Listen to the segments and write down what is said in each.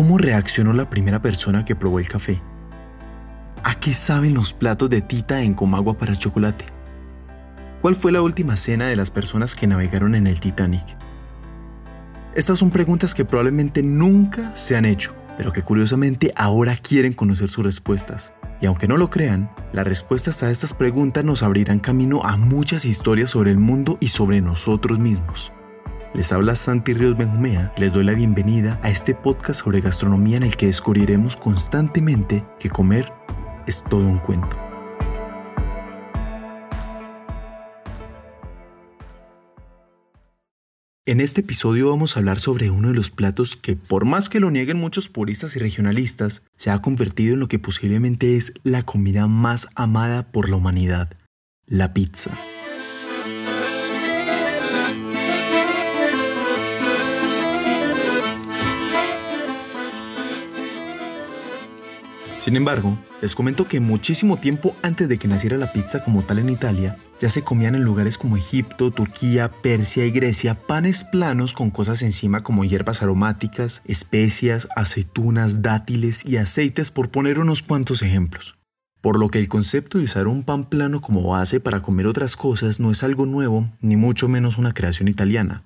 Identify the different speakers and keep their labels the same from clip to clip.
Speaker 1: ¿Cómo reaccionó la primera persona que probó el café? ¿A qué saben los platos de tita en Comagua para chocolate? ¿Cuál fue la última cena de las personas que navegaron en el Titanic? Estas son preguntas que probablemente nunca se han hecho, pero que curiosamente ahora quieren conocer sus respuestas. Y aunque no lo crean, las respuestas a estas preguntas nos abrirán camino a muchas historias sobre el mundo y sobre nosotros mismos. Les habla Santi Ríos Benjumea y les doy la bienvenida a este podcast sobre gastronomía en el que descubriremos constantemente que comer es todo un cuento. En este episodio vamos a hablar sobre uno de los platos que, por más que lo nieguen muchos puristas y regionalistas, se ha convertido en lo que posiblemente es la comida más amada por la humanidad, la pizza. Sin embargo, les comento que muchísimo tiempo antes de que naciera la pizza como tal en Italia, ya se comían en lugares como Egipto, Turquía, Persia y Grecia panes planos con cosas encima como hierbas aromáticas, especias, aceitunas, dátiles y aceites por poner unos cuantos ejemplos. Por lo que el concepto de usar un pan plano como base para comer otras cosas no es algo nuevo, ni mucho menos una creación italiana.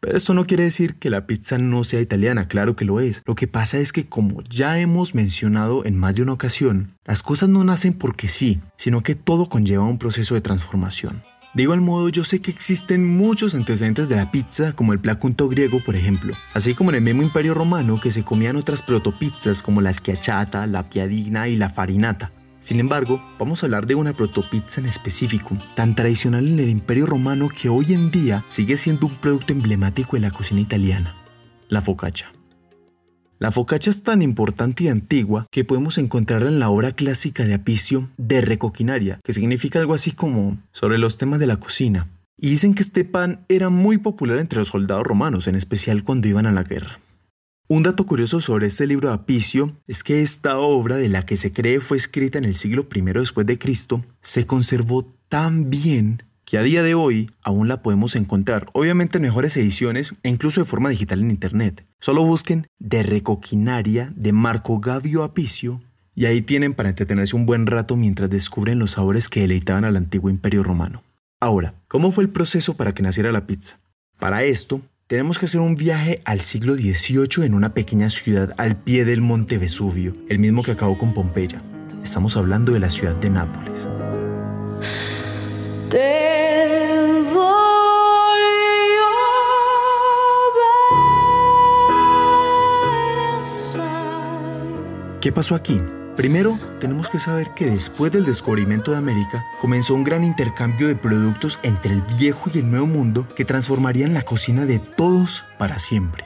Speaker 1: Pero esto no quiere decir que la pizza no sea italiana, claro que lo es. Lo que pasa es que como ya hemos mencionado en más de una ocasión, las cosas no nacen porque sí, sino que todo conlleva un proceso de transformación. De igual modo, yo sé que existen muchos antecedentes de la pizza, como el placunto griego, por ejemplo, así como en el mismo imperio romano que se comían otras protopizzas como la schiacciata, la piadina y la farinata. Sin embargo, vamos a hablar de una protopizza en específico, tan tradicional en el Imperio Romano que hoy en día sigue siendo un producto emblemático de la cocina italiana, la focaccia. La focaccia es tan importante y antigua que podemos encontrarla en la obra clásica de Apicio de Recoquinaria, que significa algo así como sobre los temas de la cocina. Y dicen que este pan era muy popular entre los soldados romanos, en especial cuando iban a la guerra. Un dato curioso sobre este libro de Apicio es que esta obra, de la que se cree fue escrita en el siglo I después de Cristo, se conservó tan bien que a día de hoy aún la podemos encontrar, obviamente en mejores ediciones e incluso de forma digital en internet. Solo busquen De Recoquinaria de Marco Gavio Apicio y ahí tienen para entretenerse un buen rato mientras descubren los sabores que deleitaban al antiguo imperio romano. Ahora, ¿cómo fue el proceso para que naciera la pizza? Para esto, tenemos que hacer un viaje al siglo XVIII en una pequeña ciudad al pie del monte Vesubio, el mismo que acabó con Pompeya. Estamos hablando de la ciudad de Nápoles. ¿Qué pasó aquí? Primero, tenemos que saber que después del descubrimiento de América, comenzó un gran intercambio de productos entre el viejo y el nuevo mundo que transformarían la cocina de todos para siempre.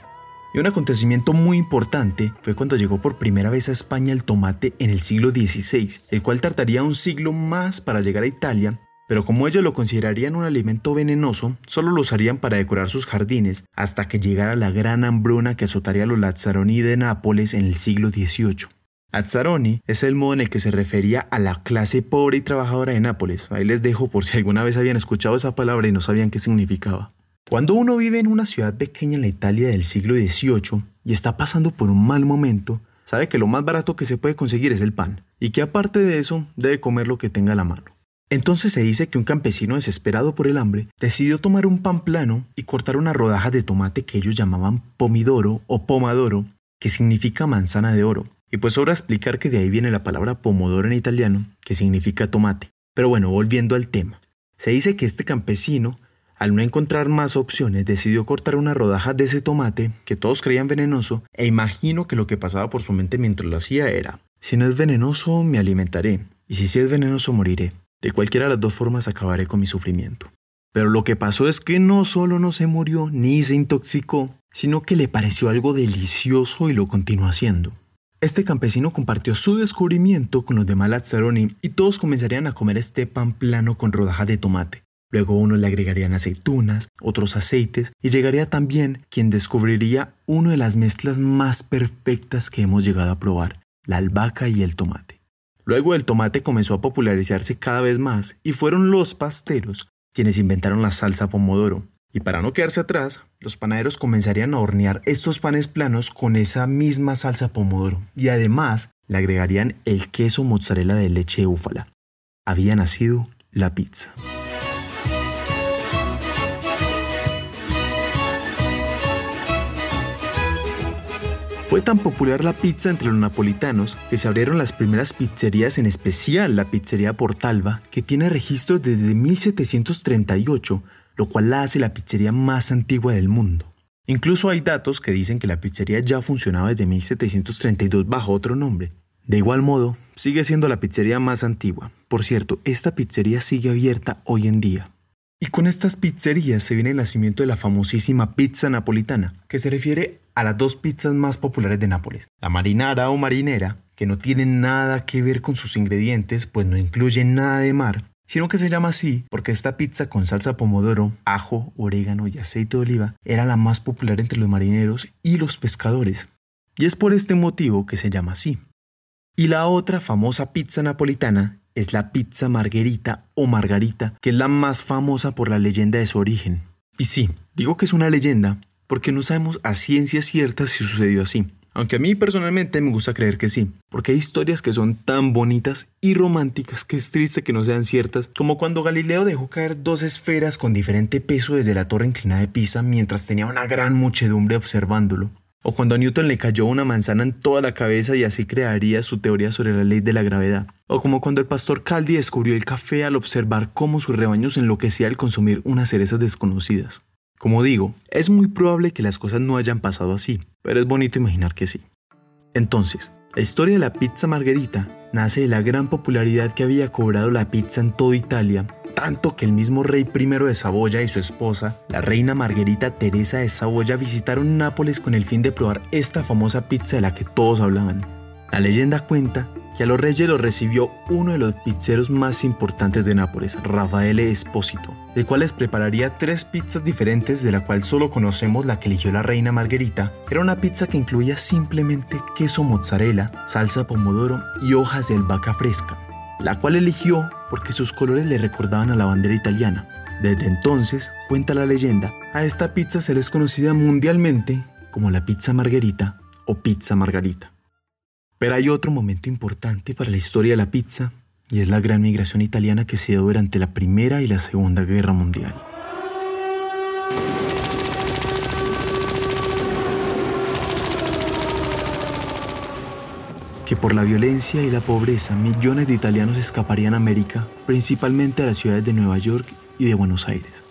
Speaker 1: Y un acontecimiento muy importante fue cuando llegó por primera vez a España el tomate en el siglo XVI, el cual tardaría un siglo más para llegar a Italia, pero como ellos lo considerarían un alimento venenoso, solo lo usarían para decorar sus jardines hasta que llegara la gran hambruna que azotaría a los Lazzaroni de Nápoles en el siglo XVIII. Azzaroni es el modo en el que se refería a la clase pobre y trabajadora de Nápoles. Ahí les dejo por si alguna vez habían escuchado esa palabra y no sabían qué significaba. Cuando uno vive en una ciudad pequeña en la Italia del siglo XVIII y está pasando por un mal momento, sabe que lo más barato que se puede conseguir es el pan, y que aparte de eso debe comer lo que tenga a la mano. Entonces se dice que un campesino desesperado por el hambre decidió tomar un pan plano y cortar una rodaja de tomate que ellos llamaban pomidoro o pomadoro, que significa manzana de oro, y pues sobra explicar que de ahí viene la palabra pomodoro en italiano, que significa tomate. Pero bueno, volviendo al tema. Se dice que este campesino, al no encontrar más opciones, decidió cortar una rodaja de ese tomate que todos creían venenoso, e imagino que lo que pasaba por su mente mientras lo hacía era, si no es venenoso, me alimentaré, y si sí es venenoso, moriré. De cualquiera de las dos formas acabaré con mi sufrimiento. Pero lo que pasó es que no solo no se murió ni se intoxicó, sino que le pareció algo delicioso y lo continuó haciendo. Este campesino compartió su descubrimiento con los demás Lazzaroni y todos comenzarían a comer este pan plano con rodajas de tomate. Luego unos le agregarían aceitunas, otros aceites y llegaría también quien descubriría una de las mezclas más perfectas que hemos llegado a probar, la albahaca y el tomate. Luego el tomate comenzó a popularizarse cada vez más y fueron los pasteros quienes inventaron la salsa pomodoro, Y para no quedarse atrás, los panaderos comenzarían a hornear estos panes planos con esa misma salsa pomodoro y además le agregarían el queso mozzarella de leche de búfala. Había nacido la pizza. Fue tan popular la pizza entre los napolitanos que se abrieron las primeras pizzerías, en especial la pizzería Portalba, que tiene registro desde 1738, lo cual la hace la pizzería más antigua del mundo. Incluso hay datos que dicen que la pizzería ya funcionaba desde 1732 bajo otro nombre. De igual modo, sigue siendo la pizzería más antigua. Por cierto, esta pizzería sigue abierta hoy en día. Y con estas pizzerías se viene el nacimiento de la famosísima pizza napolitana, que se refiere a las dos pizzas más populares de Nápoles, la marinara o marinera, que no tiene nada que ver con sus ingredientes, pues no incluye nada de mar, sino que se llama así porque esta pizza con salsa pomodoro, ajo, orégano y aceite de oliva era la más popular entre los marineros y los pescadores. Y es por este motivo que se llama así. Y la otra famosa pizza napolitana es la pizza margherita o margarita, que es la más famosa por la leyenda de su origen. Y sí, digo que es una leyenda porque no sabemos a ciencia cierta si sucedió así. Aunque a mí personalmente me gusta creer que sí, porque hay historias que son tan bonitas y románticas que es triste que no sean ciertas, como cuando Galileo dejó caer dos esferas con diferente peso desde la torre inclinada de Pisa mientras tenía una gran muchedumbre observándolo. O cuando a Newton le cayó una manzana en toda la cabeza y así crearía su teoría sobre la ley de la gravedad. O como cuando el pastor Caldi descubrió el café al observar cómo sus rebaños enloquecía al consumir unas cerezas desconocidas. Como digo, es muy probable que las cosas no hayan pasado así, pero es bonito imaginar que sí. Entonces, la historia de la pizza margherita nace de la gran popularidad que había cobrado la pizza en toda Italia, tanto que el mismo rey primero de Saboya y su esposa, la reina Margherita Teresa de Saboya, visitaron Nápoles con el fin de probar esta famosa pizza de la que todos hablaban. La leyenda cuenta que a los reyes los recibió uno de los pizzeros más importantes de Nápoles, Rafael Espósito, el cual les prepararía tres pizzas diferentes de la cual solo conocemos la que eligió la reina Margherita. Era una pizza que incluía simplemente queso mozzarella, salsa pomodoro y hojas de albahaca fresca, la cual eligió porque sus colores le recordaban a la bandera italiana. Desde entonces, cuenta la leyenda, a esta pizza se le es conocida mundialmente como la pizza margherita o pizza margarita. Pero hay otro momento importante para la historia de la pizza y es la gran migración italiana que se dio durante la Primera y la Segunda Guerra Mundial. que por la violencia y la pobreza millones de italianos escaparían a América, principalmente a las ciudades de Nueva York y de Buenos Aires.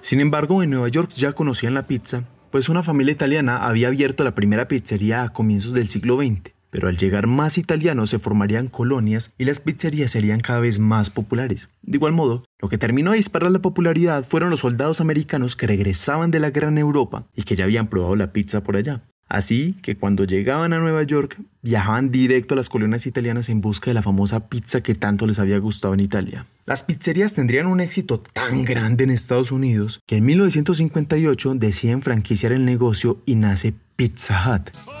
Speaker 1: Sin embargo, en Nueva York ya conocían la pizza, pues una familia italiana había abierto la primera pizzería a comienzos del siglo XX pero al llegar más italianos se formarían colonias y las pizzerías serían cada vez más populares. De igual modo, lo que terminó de disparar la popularidad fueron los soldados americanos que regresaban de la Gran Europa y que ya habían probado la pizza por allá. Así que cuando llegaban a Nueva York, viajaban directo a las colonias italianas en busca de la famosa pizza que tanto les había gustado en Italia. Las pizzerías tendrían un éxito tan grande en Estados Unidos que en 1958 deciden franquiciar el negocio y nace Pizza Hut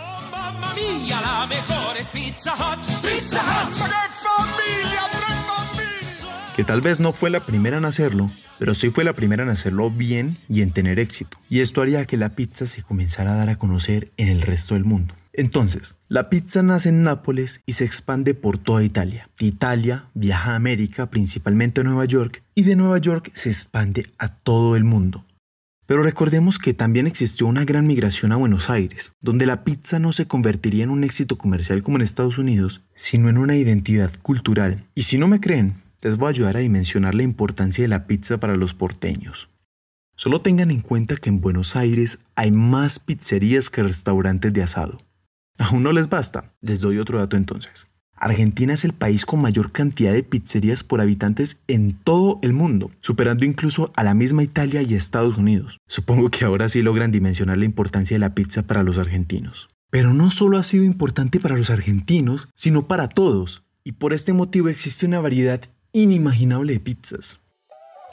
Speaker 1: que tal vez no fue la primera en hacerlo, pero sí fue la primera en hacerlo bien y en tener éxito. Y esto haría que la pizza se comenzara a dar a conocer en el resto del mundo. Entonces, la pizza nace en Nápoles y se expande por toda Italia. De Italia viaja a América, principalmente a Nueva York, y de Nueva York se expande a todo el mundo. Pero recordemos que también existió una gran migración a Buenos Aires, donde la pizza no se convertiría en un éxito comercial como en Estados Unidos, sino en una identidad cultural. Y si no me creen, les voy a ayudar a dimensionar la importancia de la pizza para los porteños. Solo tengan en cuenta que en Buenos Aires hay más pizzerías que restaurantes de asado. ¿Aún no les basta? Les doy otro dato entonces. Argentina es el país con mayor cantidad de pizzerías por habitantes en todo el mundo, superando incluso a la misma Italia y Estados Unidos. Supongo que ahora sí logran dimensionar la importancia de la pizza para los argentinos. Pero no solo ha sido importante para los argentinos, sino para todos. Y por este motivo existe una variedad inimaginable de pizzas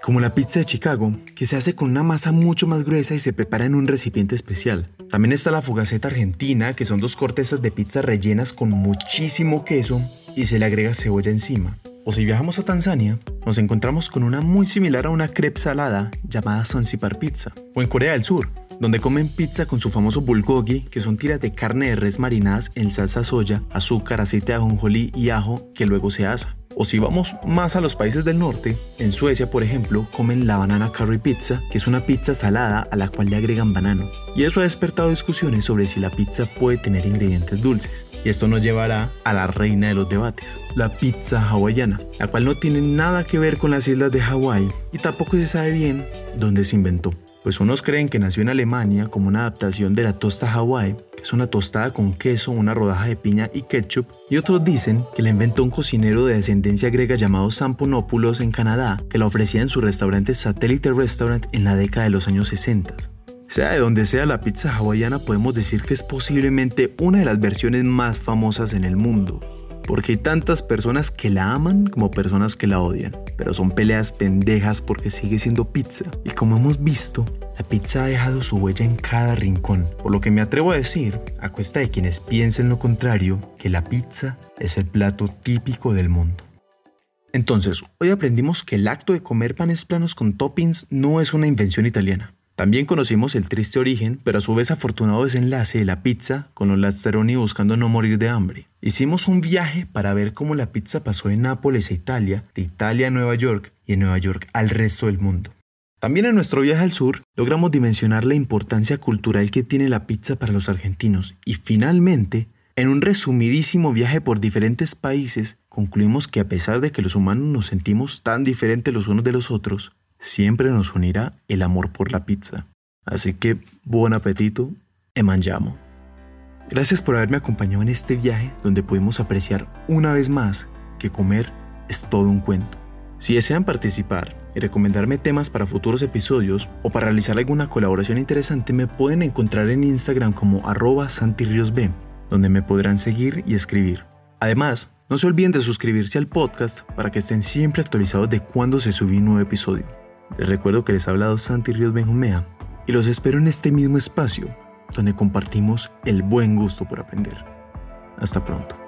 Speaker 1: como la pizza de Chicago, que se hace con una masa mucho más gruesa y se prepara en un recipiente especial. También está la fogaceta argentina, que son dos cortezas de pizza rellenas con muchísimo queso y se le agrega cebolla encima. O si viajamos a Tanzania, nos encontramos con una muy similar a una crepe salada llamada Zanzibar Pizza, o en Corea del Sur, donde comen pizza con su famoso bulgogi, que son tiras de carne de res marinadas en salsa soya, azúcar, aceite de ajonjolí y ajo que luego se asa. O si vamos más a los países del norte, en Suecia, por ejemplo, comen la banana curry pizza, que es una pizza salada a la cual le agregan banano. Y eso ha despertado discusiones sobre si la pizza puede tener ingredientes dulces. Y esto nos llevará a la reina de los debates, la pizza hawaiana, la cual no tiene nada que ver con las islas de Hawái y tampoco se sabe bien dónde se inventó pues unos creen que nació en Alemania como una adaptación de la tosta Hawaii, que es una tostada con queso, una rodaja de piña y ketchup, y otros dicen que la inventó un cocinero de descendencia griega llamado Samponopoulos en Canadá, que la ofrecía en su restaurante Satellite Restaurant en la década de los años 60. Sea de donde sea la pizza hawaiana, podemos decir que es posiblemente una de las versiones más famosas en el mundo porque hay tantas personas que la aman como personas que la odian. Pero son peleas pendejas porque sigue siendo pizza. Y como hemos visto, la pizza ha dejado su huella en cada rincón. Por lo que me atrevo a decir, a cuesta de quienes piensen lo contrario, que la pizza es el plato típico del mundo. Entonces, hoy aprendimos que el acto de comer panes planos con toppings no es una invención italiana. También conocimos el triste origen, pero a su vez afortunado desenlace de la pizza con los Lazzaroni buscando no morir de hambre. Hicimos un viaje para ver cómo la pizza pasó de Nápoles a Italia, de Italia a Nueva York y de Nueva York al resto del mundo. También en nuestro viaje al sur logramos dimensionar la importancia cultural que tiene la pizza para los argentinos y finalmente, en un resumidísimo viaje por diferentes países, concluimos que a pesar de que los humanos nos sentimos tan diferentes los unos de los otros, siempre nos unirá el amor por la pizza. Así que buen apetito e mangiamo. Gracias por haberme acompañado en este viaje donde pudimos apreciar una vez más que comer es todo un cuento. Si desean participar y recomendarme temas para futuros episodios o para realizar alguna colaboración interesante, me pueden encontrar en Instagram como arroba santirriosb, donde me podrán seguir y escribir. Además, no se olviden de suscribirse al podcast para que estén siempre actualizados de cuando se subí un nuevo episodio. Les recuerdo que les ha hablado Santi Ríos Benjumea y los espero en este mismo espacio donde compartimos el buen gusto por aprender. Hasta pronto.